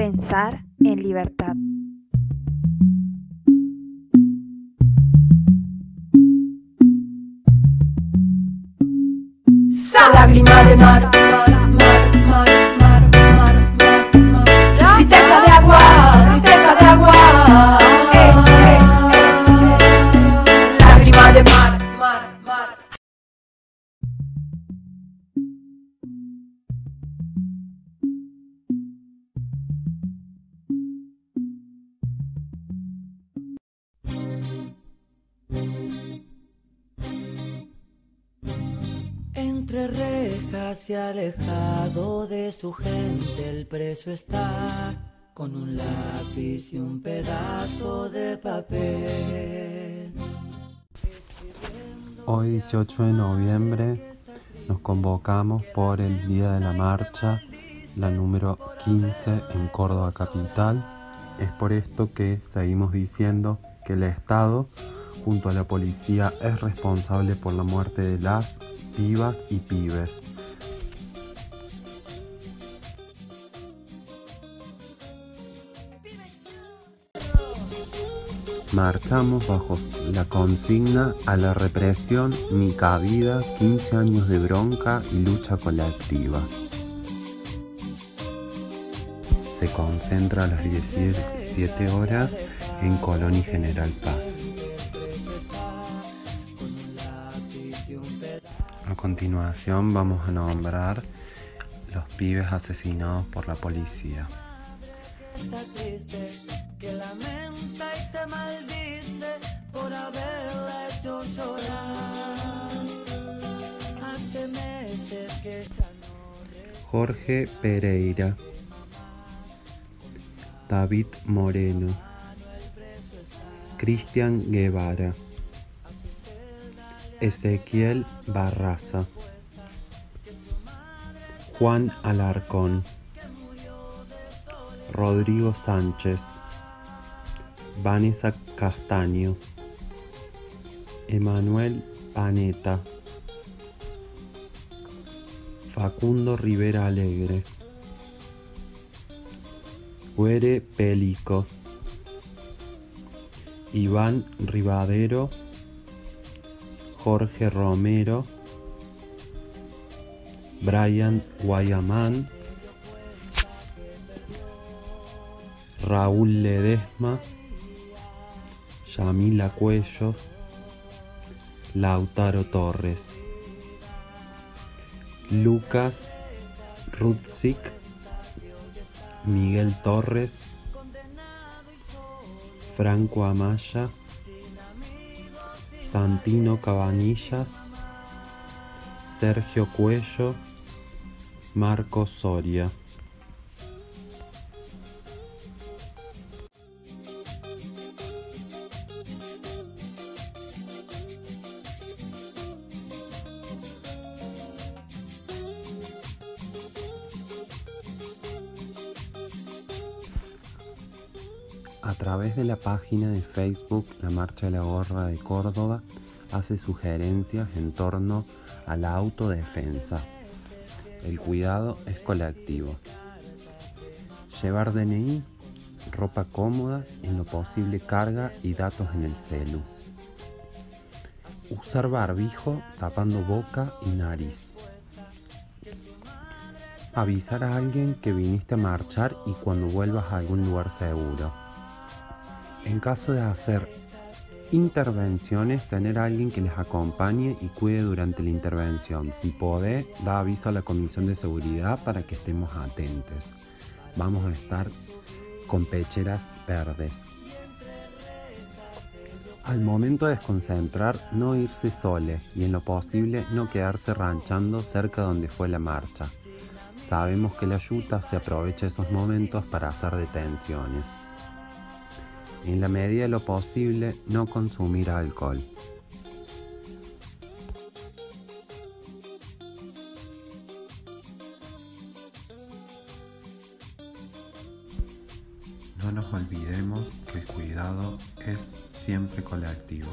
Pensar en libertad. Lágrima de mar, Entre rejas y alejado de su gente el preso está con un lápiz y un pedazo de papel. Hoy 18 de noviembre nos convocamos por el Día de la Marcha, la número 15 en Córdoba Capital. Es por esto que seguimos diciendo que el Estado junto a la policía es responsable por la muerte de las pibas y pibes. Marchamos bajo la consigna a la represión ni cabida, 15 años de bronca y lucha colectiva. Se concentra a las 17 horas en Colón y General Paz. Continuación vamos a nombrar los pibes asesinados por la policía. Jorge Pereira, David Moreno, Cristian Guevara, Ezequiel Barraza, Juan Alarcón, Rodrigo Sánchez, Vanessa Castaño, Emanuel Paneta, Facundo Rivera Alegre, Guere Pélico, Iván Rivadero, Jorge Romero, Brian Guayamán, Raúl Ledesma, Yamila Cuello, Lautaro Torres, Lucas Rutzik, Miguel Torres, Franco Amaya, Santino Cabanillas, Sergio Cuello, Marco Soria. A través de la página de Facebook La Marcha de la Gorra de Córdoba hace sugerencias en torno a la autodefensa. El cuidado es colectivo. Llevar DNI, ropa cómoda, en lo posible carga y datos en el celu. Usar barbijo tapando boca y nariz. Avisar a alguien que viniste a marchar y cuando vuelvas a algún lugar seguro. En caso de hacer intervenciones, tener a alguien que les acompañe y cuide durante la intervención. Si puede, da aviso a la comisión de seguridad para que estemos atentos. Vamos a estar con pecheras verdes. Al momento de desconcentrar, no irse sole y en lo posible no quedarse ranchando cerca donde fue la marcha. Sabemos que la yuta se aprovecha esos momentos para hacer detenciones. En la medida de lo posible, no consumir alcohol. No nos olvidemos que el cuidado es siempre colectivo.